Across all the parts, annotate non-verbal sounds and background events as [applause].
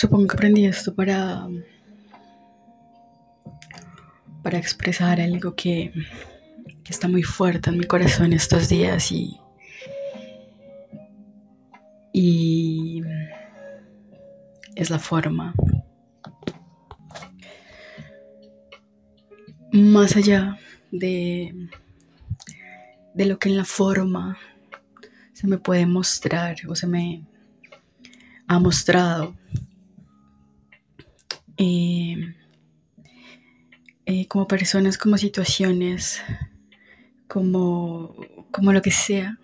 supongo que aprendí esto para para expresar algo que, está muy fuerte en mi corazón estos días y y es la forma. Más allá de, de lo que en la forma se me puede mostrar o se me ha mostrado. Eh, eh, como personas, como situaciones, como, como lo que sea.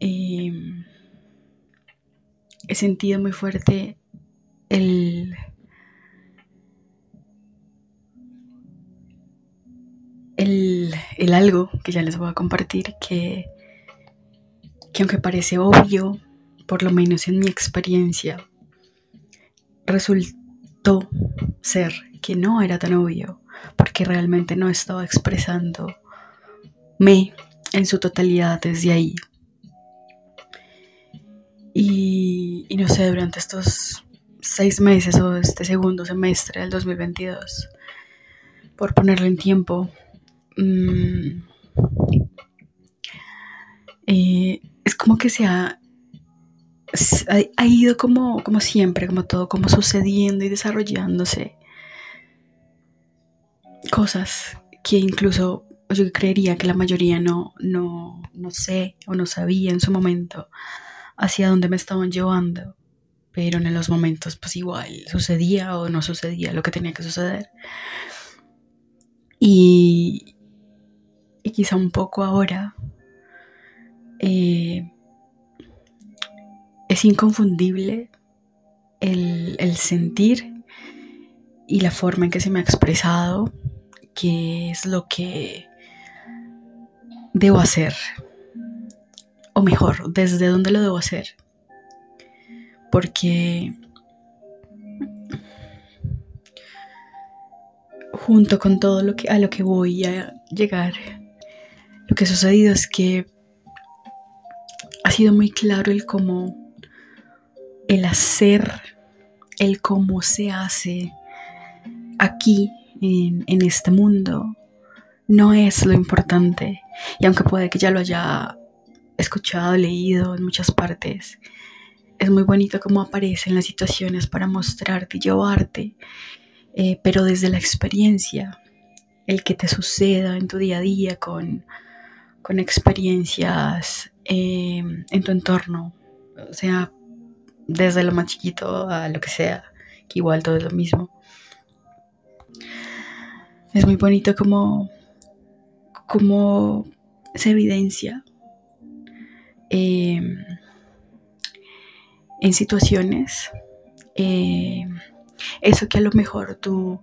Eh, he sentido muy fuerte el, el, el, algo que ya les voy a compartir que, que aunque parece obvio, por lo menos en mi experiencia, ser que no era tan obvio, porque realmente no estaba expresando me en su totalidad desde ahí. Y, no sé, durante estos seis meses o este segundo semestre del 2022, por ponerlo en tiempo, mmm, eh, es como que se ha, ha, ido como, como siempre, como todo, como sucediendo y desarrollándose cosas que incluso yo creería que la mayoría no, no, no sé o no sabía en su momento hacia dónde me estaban llevando, pero en los momentos pues igual sucedía o no sucedía lo que tenía que suceder. Y, y quizá un poco ahora eh, es inconfundible el, el sentir y la forma en que se me ha expresado, que es lo que debo hacer o mejor, desde dónde lo debo hacer. Porque junto con todo lo que a lo que voy a llegar, lo que ha sucedido es que ha sido muy claro el cómo el hacer, el cómo se hace aquí en, en este mundo no es lo importante. Y aunque puede que ya lo haya escuchado, leído en muchas partes. Es muy bonito cómo aparecen las situaciones para mostrarte y llevarte, eh, pero desde la experiencia, el que te suceda en tu día a día con, con experiencias eh, en tu entorno, o sea, desde lo más chiquito a lo que sea, que igual todo es lo mismo. Es muy bonito como, se evidencia eh, en situaciones, eh, eso que a lo mejor tú,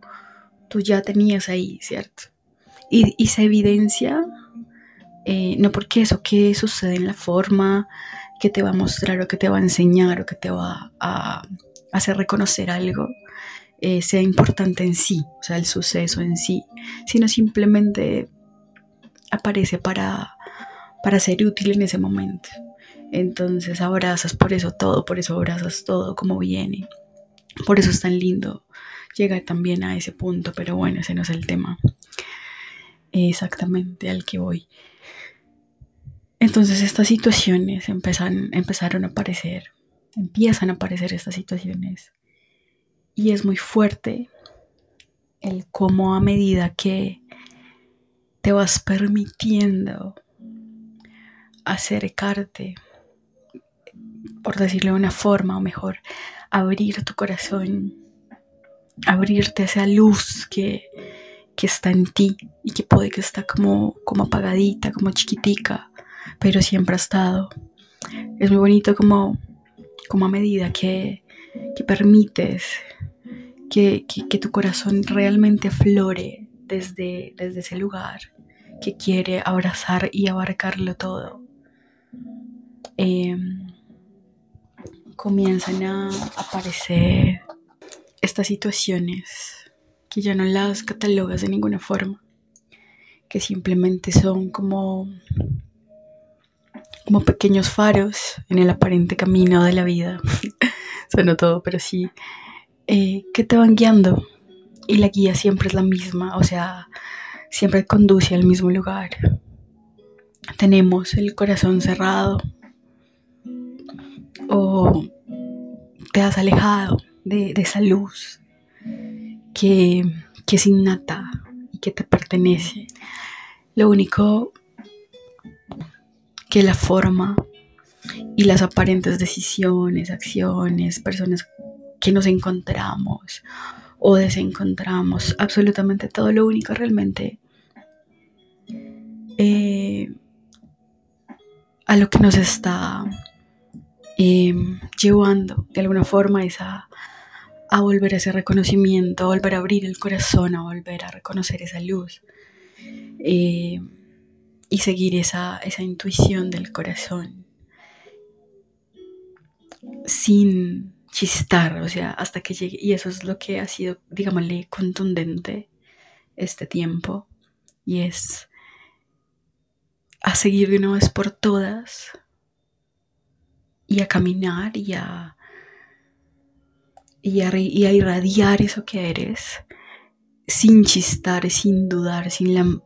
tú ya tenías ahí, ¿cierto? Y, y se evidencia, eh, no porque eso que sucede en la forma que te va a mostrar o que te va a enseñar o que te va a hacer reconocer algo, eh, sea importante en sí, o sea, el suceso en sí, sino simplemente aparece para para ser útil en ese momento. Entonces abrazas por eso todo, por eso abrazas todo como viene. Por eso es tan lindo llegar también a ese punto, pero bueno, ese no es el tema exactamente al que voy. Entonces estas situaciones empezan, empezaron a aparecer, empiezan a aparecer estas situaciones. Y es muy fuerte el cómo a medida que te vas permitiendo acercarte, por decirlo de una forma, o mejor, abrir tu corazón, abrirte a esa luz que, que está en ti y que puede que está como, como apagadita, como chiquitica, pero siempre ha estado. Es muy bonito como, como a medida que, que permites que, que, tu corazón realmente aflore desde, desde ese lugar que quiere abrazar y abarcarlo todo eh, comienzan a aparecer estas situaciones que ya no las catalogas de ninguna forma, que simplemente son como, como pequeños faros en el aparente camino de la vida. [laughs] suena todo, pero sí, eh, que te van guiando y la guía siempre es la misma, o sea, siempre conduce al mismo lugar. Tenemos el corazón cerrado o te has alejado de, esa luz que, que es innata y que te pertenece. Lo único que la forma y las aparentes decisiones, acciones, personas que nos encontramos o desencontramos, absolutamente todo lo único realmente eh, a lo que nos está em, llevando de alguna forma es a, volver a ese reconocimiento, a volver a abrir el corazón, a volver a reconocer esa luz. Eh, y seguir esa, esa intuición del corazón sin chistar, o sea, hasta que llegue. Y eso es lo que ha sido, digámosle, contundente este tiempo. Y es a seguir de una vez por todas y a caminar y a, y a, y a irradiar eso que eres sin chistar, sin dudar, sin la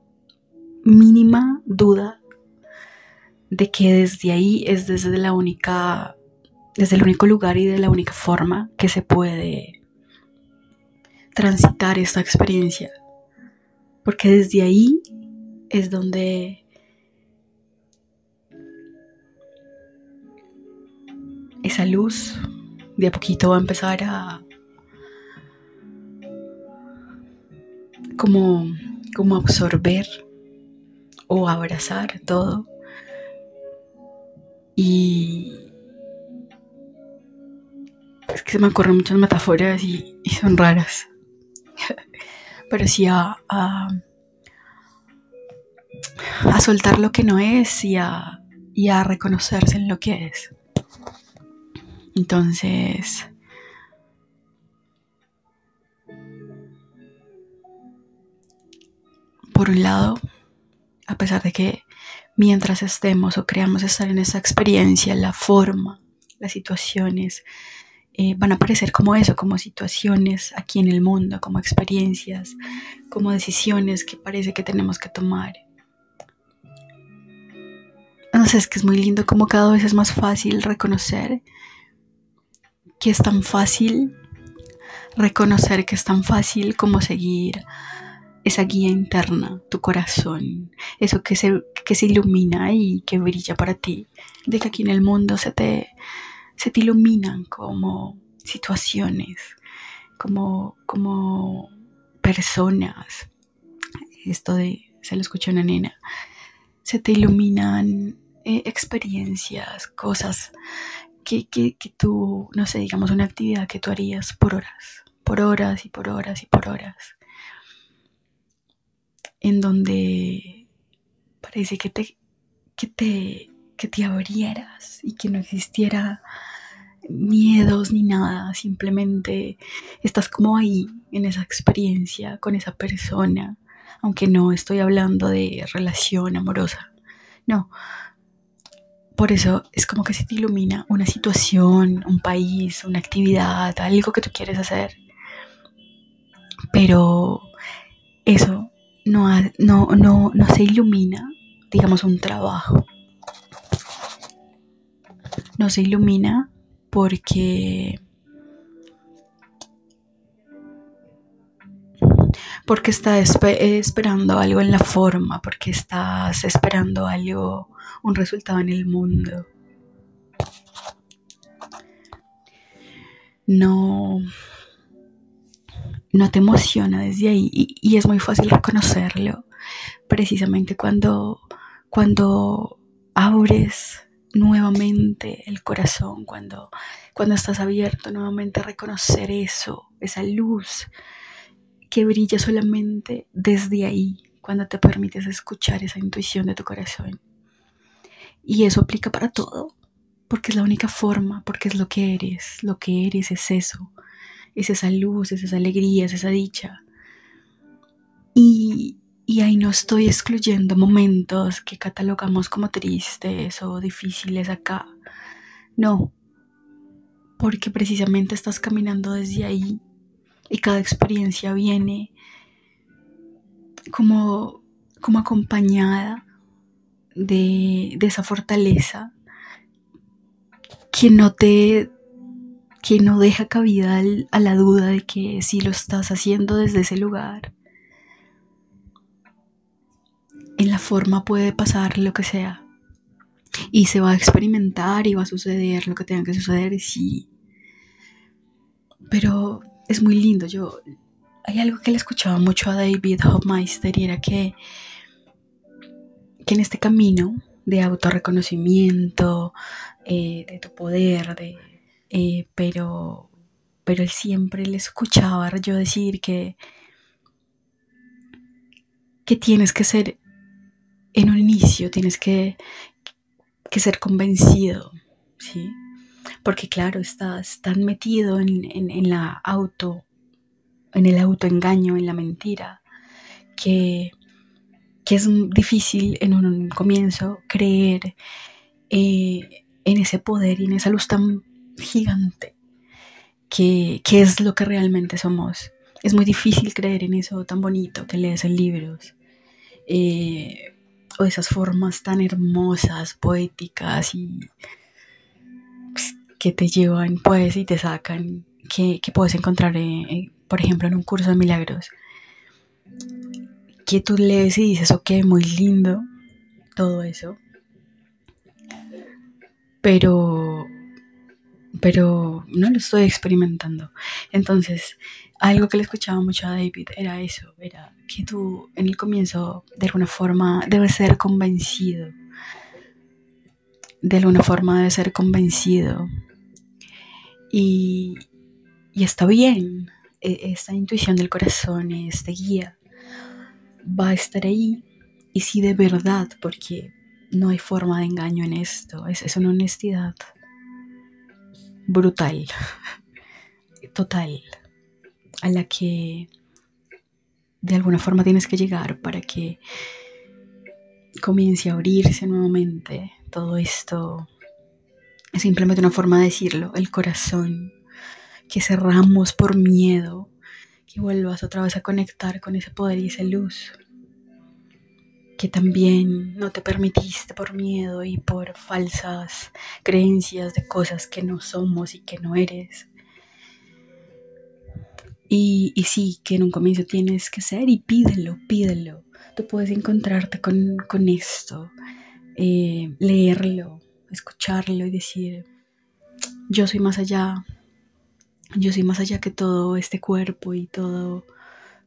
mínima duda de que desde ahí es desde la única desde el único lugar y de la única forma que se puede transitar esta experiencia. Porque desde ahí es donde esa luz de a poquito va a empezar a como, como absorber o abrazar todo. Y es que se me ocurren muchas metáforas y, son raras. [laughs] Pero sí a, a, soltar lo que no es y a, y a reconocerse en lo que es. Entonces, por un lado, a pesar de que mientras estemos o creamos estar en esa experiencia, la forma, las situaciones, eh, van a aparecer como eso, como situaciones aquí en el mundo, como experiencias, como decisiones que parece que tenemos que tomar. No sé, es que es muy lindo como cada vez es más fácil reconocer que es tan fácil reconocer que es tan fácil como seguir esa guía interna, tu corazón, eso que se, que se ilumina y que brilla para ti, de que aquí en el mundo se te, se te iluminan como situaciones, como, como personas. Esto de, se lo escuchó una nena, se te iluminan eh, experiencias, cosas que, que, que tú, no sé, digamos una actividad que tú harías por horas, por horas y por horas y por horas, en donde parece que te, que te que te abrieras y que no existiera miedos ni nada, simplemente estás como ahí en esa experiencia con esa persona, aunque no estoy hablando de relación amorosa, no. Por eso es como que se te ilumina una situación, un país, una actividad, algo que tú quieres hacer. Pero eso no, no, no, no se ilumina, digamos, un trabajo no se ilumina porque porque estás esperando algo en la forma, porque estás esperando algo, un resultado en el mundo. No, no te emociona desde ahí y, es muy fácil reconocerlo, precisamente cuando, cuando abres nuevamente el corazón, cuando, cuando estás abierto nuevamente a reconocer eso, esa luz que brilla solamente desde ahí, cuando te permites escuchar esa intuición de tu corazón. Y eso aplica para todo, porque es la única forma, porque es lo que eres, lo que eres es eso, es esa luz, es esa alegría, es esa dicha. Y, y ahí no estoy excluyendo momentos que catalogamos como tristes o difíciles acá. No. porque precisamente estás caminando desde ahí y cada experiencia viene como, como acompañada de, de esa fortaleza que no te que no deja cabida a la duda de que si lo estás haciendo desde ese lugar, en la forma puede pasar lo que sea. Y se va a experimentar y va a suceder lo que tenga que suceder, sí. Pero es muy lindo. Yo hay algo que le escuchaba mucho a David Hofmeister y era que, que en este camino de autorreconocimiento, eh, de tu poder, de eh, pero, pero él siempre le escuchaba yo decir que, que tienes que ser, en un inicio, tienes que, que ser convencido, ¿sí? Porque claro, estás tan metido en, en la auto, en el autoengaño, en la mentira, que, que es difícil en un comienzo creer eh, en ese poder y en esa luz tan gigante que, es lo que realmente somos. Es muy difícil creer en eso tan bonito que lees en libros. Eh, o esas formas tan hermosas, poéticas y pues, que te llevan pues y te sacan, que, puedes encontrar, por ejemplo, en un curso de milagros. Que tú lees y dices, ok, muy lindo, todo eso. Pero pero no lo estoy experimentando. Entonces, algo que le escuchaba mucho a David era eso, era que tú en el comienzo de alguna forma debes ser convencido. De alguna forma debes ser convencido. Y, y está bien, e, esta intuición del corazón, este guía, va a estar ahí. Y si de verdad, porque no hay forma de engaño en esto, es, es una honestidad brutal, total, a la que de alguna forma tienes que llegar para que comience a abrirse nuevamente todo esto. Es simplemente una forma de decirlo, el corazón, que cerramos por miedo, que vuelvas otra vez a conectar con ese poder y esa luz que también no te permitiste por miedo y por falsas creencias de cosas que no somos y que no eres. Y, sí, que en un comienzo tienes que ser y pídelo, pídelo. Tú puedes encontrarte con, esto, eh, leerlo, escucharlo y decir, yo soy más allá, yo soy más allá que todo este cuerpo y todo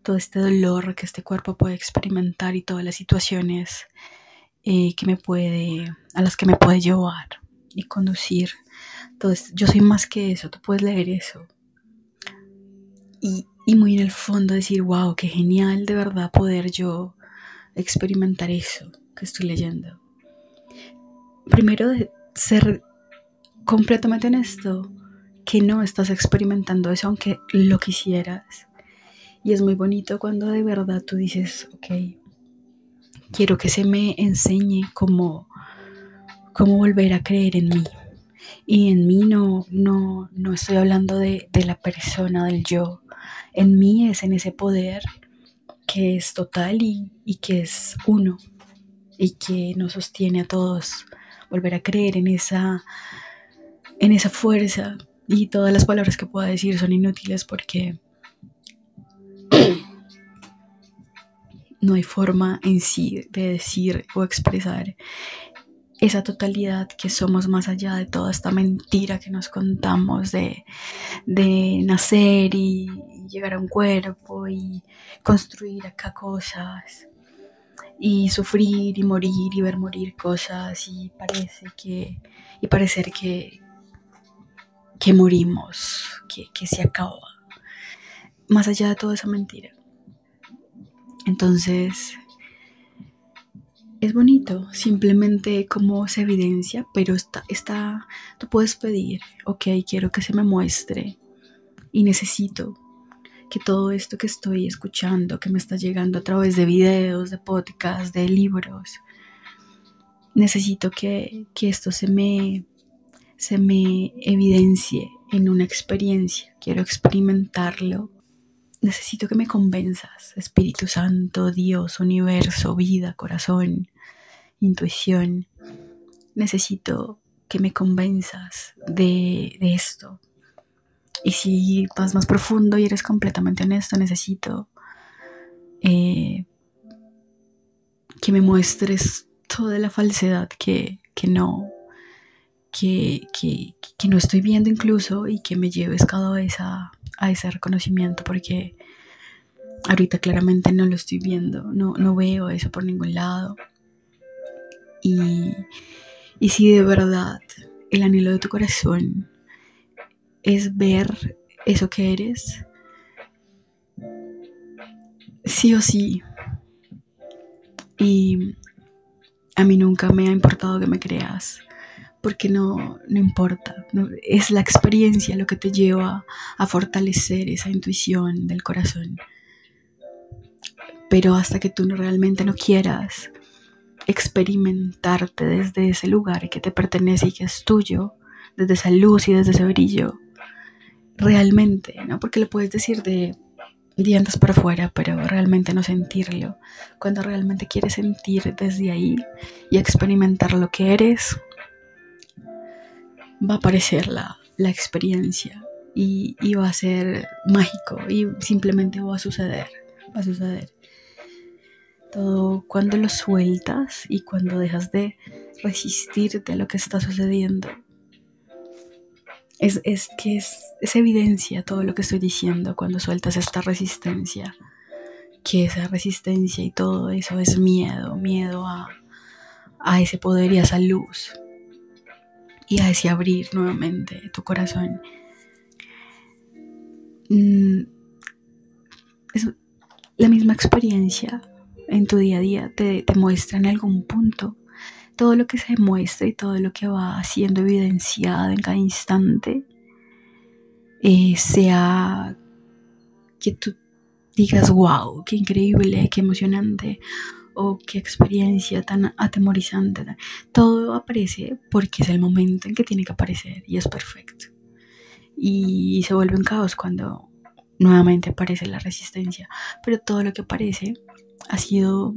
todo este dolor que este cuerpo puede experimentar y todas las situaciones eh, que me puede, a las que me puede llevar y conducir. Entonces, yo soy más que eso, tú puedes leer eso. Y, y muy en el fondo decir, wow, qué genial de verdad poder yo experimentar eso que estoy leyendo. Primero de ser completamente honesto, que no estás experimentando eso aunque lo quisieras y es muy bonito cuando de verdad tú dices, ok, quiero que se me enseñe cómo, cómo volver a creer en mí. Y en mí no, no, no estoy hablando de, de la persona, del yo. En mí es en ese poder que es total y, y, que es uno y que nos sostiene a todos. Volver a creer en esa, en esa fuerza y todas las palabras que pueda decir son inútiles porque no hay forma en sí de decir o expresar esa totalidad que somos más allá de toda esta mentira que nos contamos de, nacer y llegar a un cuerpo y construir acá cosas y sufrir y morir y ver morir cosas y parece que y parecer que que morimos que, que se acaba más allá de toda esa mentira entonces, es bonito, simplemente como se evidencia, pero está, está, tú puedes pedir, ok, quiero que se me muestre y necesito que todo esto que estoy escuchando, que me está llegando a través de videos, de podcasts, de libros, necesito que, que esto se me, se me evidencie en una experiencia, quiero experimentarlo. Necesito que me convenzas, Espíritu Santo, Dios, universo, vida, corazón, intuición. Necesito que me convenzas de, esto. Y si vas más profundo y eres completamente honesto, necesito eh, que me muestres toda la falsedad que, no, que, no estoy viendo incluso y que me lleves cada vez a, a, ese reconocimiento porque ahorita claramente no lo estoy viendo, no, no veo eso por ningún lado. Y, y si de verdad el anhelo de tu corazón es ver eso que eres, sí o sí. Y a mí nunca me ha importado que me creas, porque no, no importa. es la experiencia lo que te lleva a fortalecer esa intuición del corazón. Pero hasta que tú realmente no quieras experimentarte desde ese lugar que te pertenece y que es tuyo, desde esa luz y desde ese brillo, realmente, ¿no? Porque lo puedes decir de dientes para afuera, pero realmente no sentirlo. Cuando realmente quieres sentir desde ahí y experimentar lo que eres, va a aparecer la, la experiencia y, y va a ser mágico y simplemente va a suceder, va a suceder. Todo cuando lo sueltas y cuando dejas de resistirte a lo que está sucediendo. Es, que es, evidencia todo lo que estoy diciendo cuando sueltas esta resistencia. Que esa resistencia y todo eso es miedo, miedo a, a ese poder y a esa luz. Y a ese abrir nuevamente tu corazón. Mm, es la misma experiencia en tu día a día te, muestra en algún punto todo lo que se muestra y todo lo que va siendo evidenciado en cada instante, eh, sea que tú digas, wow, qué increíble, qué emocionante, o qué experiencia tan atemorizante. Todo aparece porque es el momento en que tiene que aparecer y es perfecto. Y se vuelve un caos cuando nuevamente aparece la resistencia, pero todo lo que aparece ha sido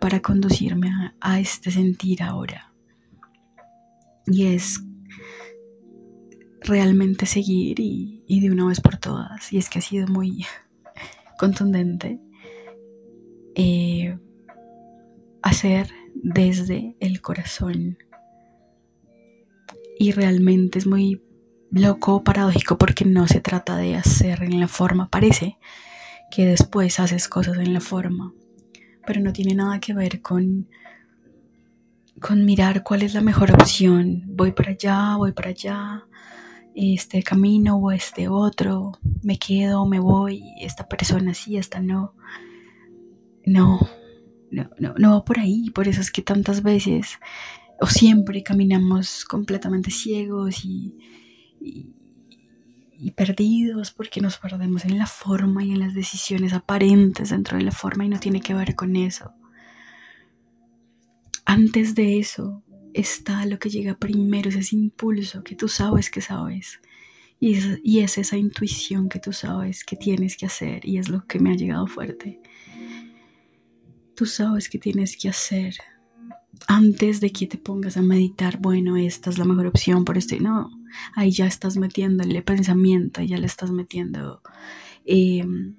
para conducirme a, este sentir ahora. Y es realmente seguir y, de una vez por todas. Y es que ha sido muy [laughs] contundente eh, hacer desde el corazón. Y realmente es muy loco, paradójico, porque no se trata de hacer en la forma, parece que después haces cosas en la forma pero no tiene nada que ver con, con mirar cuál es la mejor opción. Voy para allá, voy para allá, este camino o este otro, me quedo, me voy, esta persona sí, esta no. No, no, no, va por ahí. Por eso es que tantas veces o siempre caminamos completamente ciegos y perdidos porque nos perdemos en la forma y en las decisiones aparentes dentro de la forma y no tiene que ver con eso. Antes de eso está lo que llega primero, es ese impulso que tú sabes que sabes. Y es, y es esa intuición que tú sabes que tienes que hacer y es lo que me ha llegado fuerte. Tú sabes que tienes que hacer antes de que te pongas a meditar, bueno, esta es la mejor opción por esto. No, ahí ya estás metiéndole pensamiento, ya le estás metiendo em,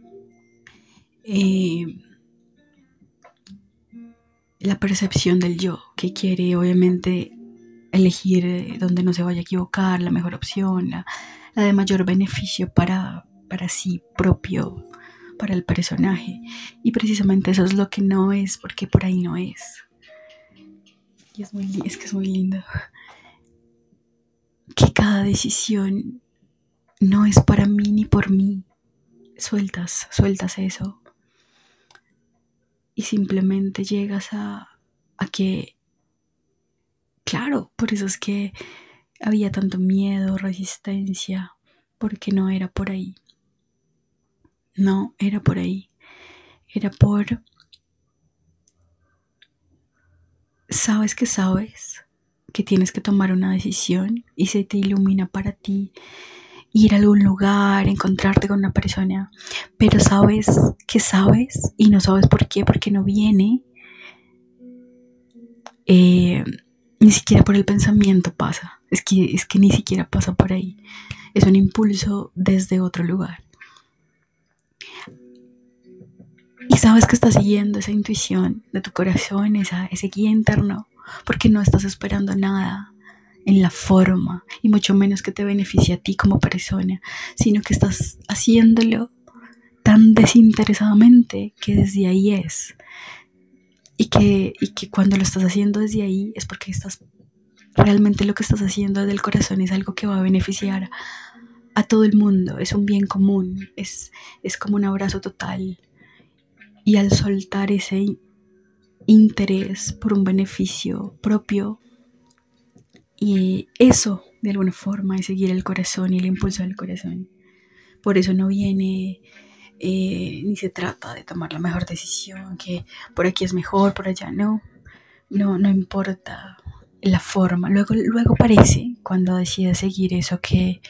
em, la percepción del yo, que quiere obviamente elegir eh, donde no se vaya a equivocar, la mejor opción, la, de mayor beneficio para, para sí propio, para el personaje. Y precisamente eso es lo que no es, porque por ahí no es. Y es, muy, es que es muy lindo que cada decisión no es para mí ni por mí. Sueltas, sueltas eso. Y simplemente llegas a, a que, claro, por eso es que había tanto miedo, resistencia, porque no era por ahí. No, era por ahí. Era por... Sabes que sabes que tienes que tomar una decisión y se te ilumina para ti ir a algún lugar, encontrarte con una persona, pero sabes que sabes y no sabes por qué, porque no viene. Eh, ni siquiera por el pensamiento pasa, es que, es que ni siquiera pasa por ahí, es un impulso desde otro lugar. Y sabes que estás siguiendo esa intuición de tu corazón, esa, ese guía interno, porque no estás esperando nada en la forma y mucho menos que te beneficie a ti como persona, sino que estás haciéndolo tan desinteresadamente que desde ahí es. Y que, y que cuando lo estás haciendo desde ahí es porque estás realmente lo que estás haciendo desde el corazón es algo que va a beneficiar a todo el mundo, es un bien común, es, es como un abrazo total. Y al soltar ese interés por un beneficio propio, y eso de alguna forma es seguir el corazón y el impulso del corazón. Por eso no viene eh, ni se trata de tomar la mejor decisión, que por aquí es mejor, por allá no. No, no importa la forma. Luego, luego parece cuando decides seguir eso que,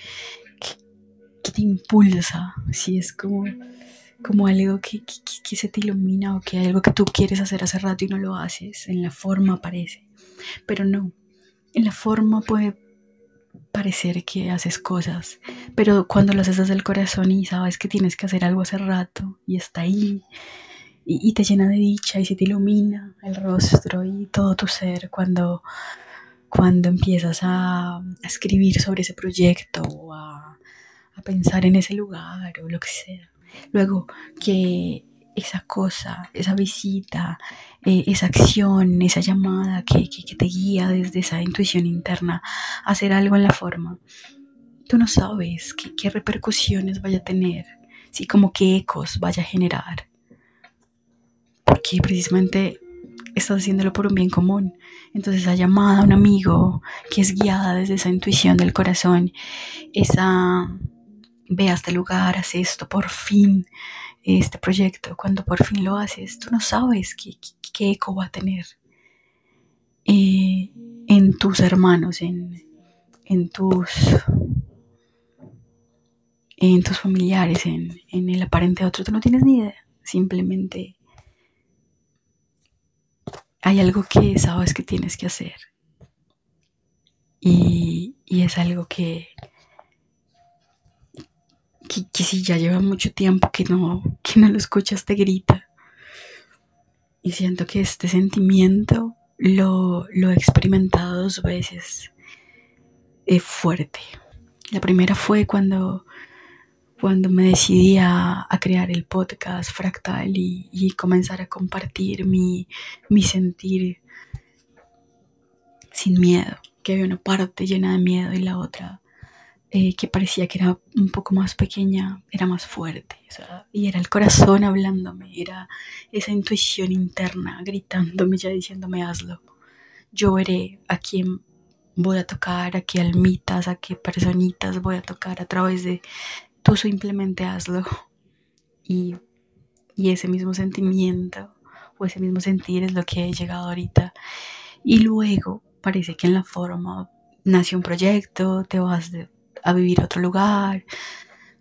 que, te impulsa. Si es como, como algo que, que, se te ilumina o que hay algo que tú quieres hacer hace rato y no lo haces. En la forma parece. Pero no. En la forma puede parecer que haces cosas, pero cuando lo haces desde el corazón y sabes que tienes que hacer algo hace rato y está ahí y, te llena de dicha y se te ilumina el rostro y todo tu ser cuando, cuando empiezas a, escribir sobre ese proyecto o a, a pensar en ese lugar o lo que sea. Luego que esa cosa, esa visita, eh, esa acción, esa llamada que, te guía desde esa intuición interna a hacer algo en la forma. Tú no sabes qué, repercusiones vaya a tener, ¿sí? como qué ecos vaya a generar. Porque precisamente estás haciéndolo por un bien común. Entonces esa llamada a un amigo que es guiada desde esa intuición del corazón, esa ve a este lugar, haz esto, por fin este proyecto, cuando por fin lo haces, tú no sabes qué, eco va a tener eh, en tus hermanos, en, en, tus en tus familiares, en, en el aparente otro, tú no tienes ni idea, simplemente hay algo que sabes que tienes que hacer. Y, y es algo que, que, si ya lleva mucho tiempo que no, que no lo escuchas, te grita. Y siento que este sentimiento lo, lo he experimentado dos veces es fuerte. La primera fue cuando, cuando me decidí a, crear el podcast fractal y, comenzar a compartir mi, mi sentir sin miedo, que había una parte llena de miedo y la otra eh, que parecía que era un poco más pequeña, era más fuerte. y era el corazón hablándome, era esa intuición interna gritándome, ya diciéndome hazlo. Yo veré a quién voy a tocar, a qué almitas, a qué personitas voy a tocar a través de tú simplemente hazlo. Y, y ese mismo sentimiento o ese mismo sentir es lo que he llegado ahorita. Y luego parece que en la forma nace un proyecto, te vas de, a vivir a otro lugar,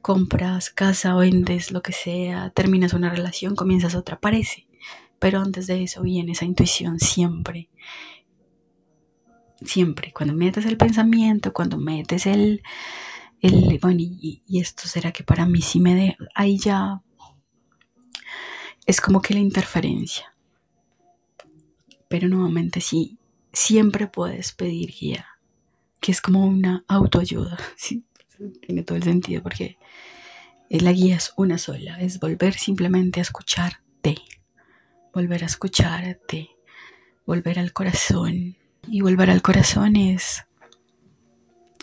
compras casa, vendes lo que sea, terminas una relación, comienzas otra, parece. Pero antes de eso viene esa intuición siempre. Siempre. Cuando metes el pensamiento, cuando metes el. el bueno, y, esto será que para mí sí me de. Ahí ya. Es como que la interferencia. Pero nuevamente sí. Siempre puedes pedir guía que es como una autoayuda. [laughs] ¿sí? Tiene todo el sentido porque la guía es una sola, es volver simplemente a escucharte, volver a escucharte, volver al corazón. Y volver al corazón es,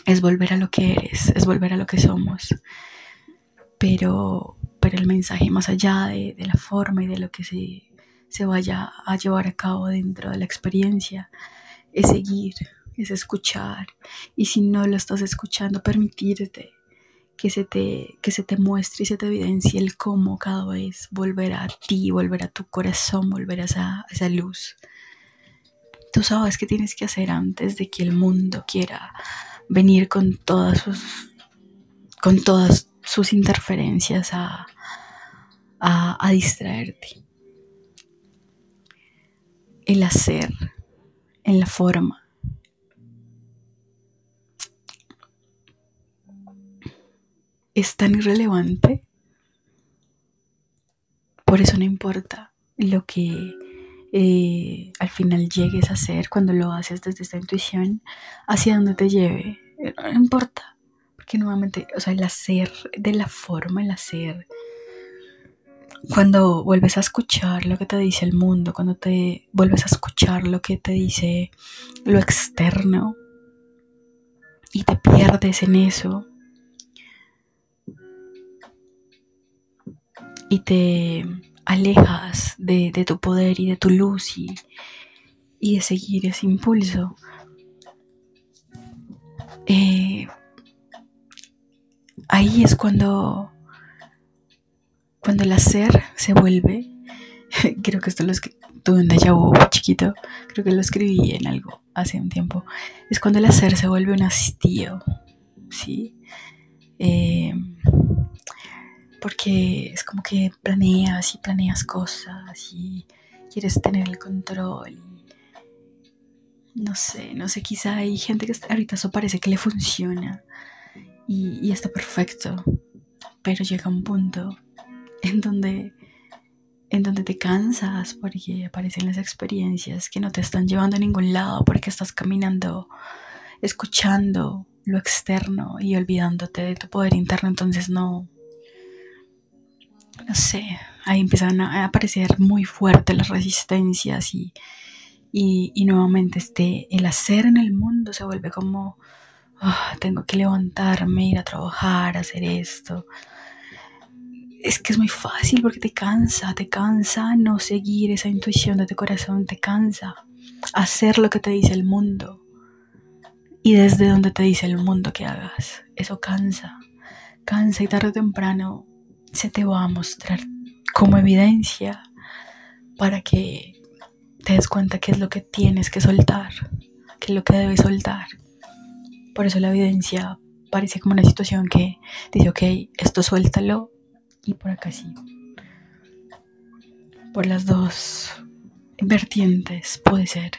es volver a lo que eres, es volver a lo que somos. Pero, pero el mensaje más allá de, de la forma y de lo que se, se vaya a llevar a cabo dentro de la experiencia es seguir, es escuchar. Y si no lo estás escuchando, permitirte que se te, que se te muestre y se te evidencie el cómo cada vez volver a ti, volver a tu corazón, volver a esa, esa luz. Tú sabes qué tienes que hacer antes de que el mundo quiera venir con todas sus con todas sus interferencias a, a distraerte. El hacer en la forma. Es tan irrelevante. Por eso no importa lo que eh, al final llegues a hacer cuando lo haces desde esta intuición, hacia donde te lleve. No importa. Porque nuevamente, o sea, el hacer de la forma, el hacer cuando vuelves a escuchar lo que te dice el mundo, cuando te vuelves a escuchar lo que te dice lo externo y te pierdes en eso y te alejas de, tu poder y de tu luz y, y de seguir ese impulso. Eh, ahí es cuando cuando el hacer se vuelve, [laughs] creo que esto lo tuve un déjà chiquito, creo que lo escribí en algo hace un tiempo, es cuando el hacer se vuelve un hastío, ¿sí? Eh, porque es como que planeas y planeas cosas y quieres tener el control. no sé, no sé, quizá hay gente que ahorita eso parece que le funciona y, y está perfecto, pero llega un punto en donde, en donde te cansas porque aparecen las experiencias que no te están llevando a ningún lado porque estás caminando, escuchando lo externo y olvidándote de tu poder interno, entonces no, no sé, ahí empiezan a aparecer muy fuertes las resistencias y, y, nuevamente este, el hacer en el mundo se vuelve como, ah, tengo que levantarme, ir a trabajar, hacer esto, es que es muy fácil porque te cansa, te cansa no seguir esa intuición de tu corazón, te cansa hacer lo que te dice el mundo y desde donde te dice el mundo que hagas. Eso cansa, cansa y tarde o temprano se te va a mostrar como evidencia para que te des cuenta qué es lo que tienes que soltar, qué es lo que debes soltar. Por eso la evidencia parece como una situación que dice, ok, esto suéltalo y por acá sí. Por las dos vertientes puede ser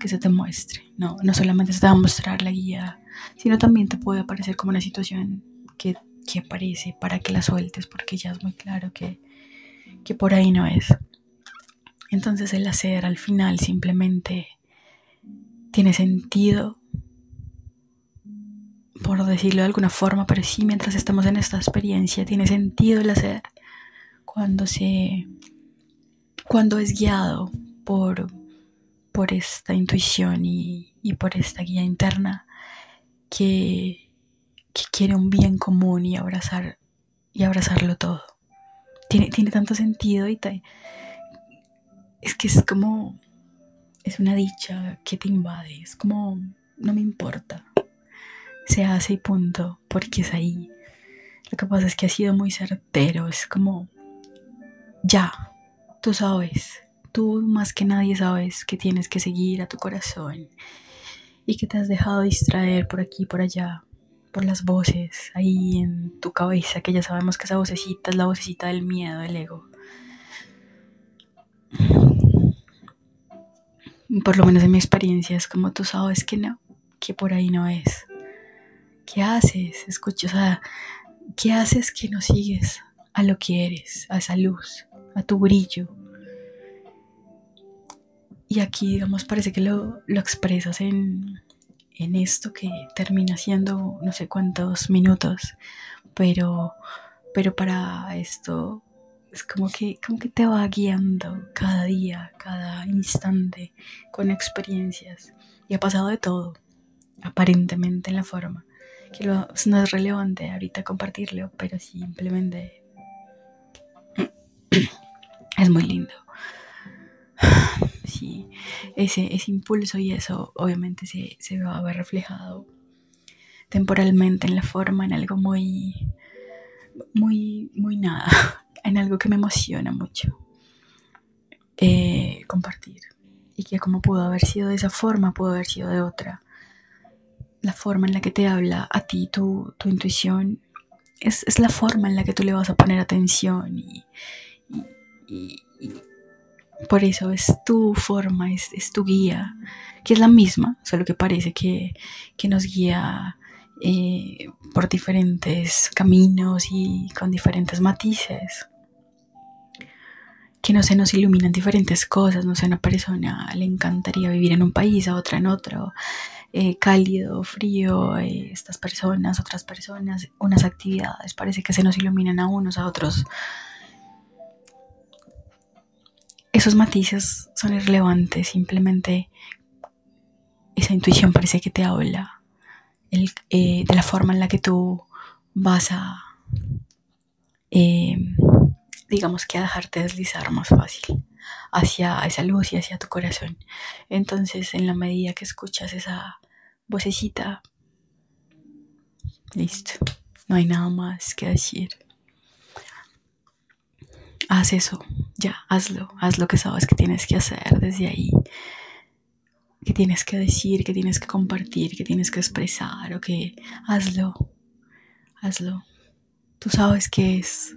que se te muestre. No, no solamente se te va a mostrar la guía, sino también te puede aparecer como una situación que, que aparece para que la sueltes, porque ya es muy claro que, que por ahí no es. Entonces el hacer al final simplemente tiene sentido por decirlo de alguna forma, pero sí mientras estamos en esta experiencia tiene sentido el hacer cuando se cuando es guiado por por esta intuición y, por esta guía interna que, que, quiere un bien común y abrazar y abrazarlo todo. Tiene, tiene tanto sentido y es que es como es una dicha que te invade, es como no me importa se hace y punto, porque es ahí. Lo que pasa es que ha sido muy certero, es como, ya, tú sabes, tú más que nadie sabes que tienes que seguir a tu corazón y que te has dejado distraer por aquí, por allá, las voces ahí en tu cabeza, que ya sabemos que esa vocecita es la vocecita del miedo, del ego. Por lo menos en mi experiencia es como tú sabes que no, que por ahí no es. ¿Qué haces? Escucha, o sea, ¿qué haces que no sigues a lo que eres, a esa luz, a tu brillo? Y aquí, digamos, parece que lo, expresas en, en esto que termina siendo no sé cuántos minutos, pero, pero para esto es como que, como que te va guiando cada día, cada instante con experiencias. Y ha pasado de todo, aparentemente en la forma que no es relevante ahorita compartirlo, pero simplemente [clears throat] es muy lindo. Sí, ese, impulso y eso obviamente se, va a ver reflejado temporalmente en la forma, en algo muy, muy, muy nada, [laughs] en algo que me emociona mucho eh, compartir. Y que como pudo haber sido de esa forma, pudo haber sido de otra la forma en la que te habla a ti tu, intuición es, la forma en la que tú le vas a poner atención y, por eso es tu forma, es, tu guía, que es la misma, solo que parece que, nos guía eh, por diferentes caminos y con diferentes matices que no se nos iluminan diferentes cosas, no sé, una persona le encantaría vivir en un país, a otra en otro, eh, cálido, frío, eh, estas personas, otras personas, unas actividades, parece que se nos iluminan a unos, a otros. Esos matices son irrelevantes, simplemente esa intuición parece que te habla eh, de la forma en la que tú vas a digamos que a dejarte deslizar más fácil hacia esa luz y hacia tu corazón. Entonces, en la medida que escuchas esa vocecita, listo, no hay nada más que decir. Haz eso, ya, hazlo, haz lo que sabes que tienes que hacer desde ahí, que tienes que decir, que tienes que compartir, que tienes que expresar, o que hazlo, hazlo. Tú sabes qué es,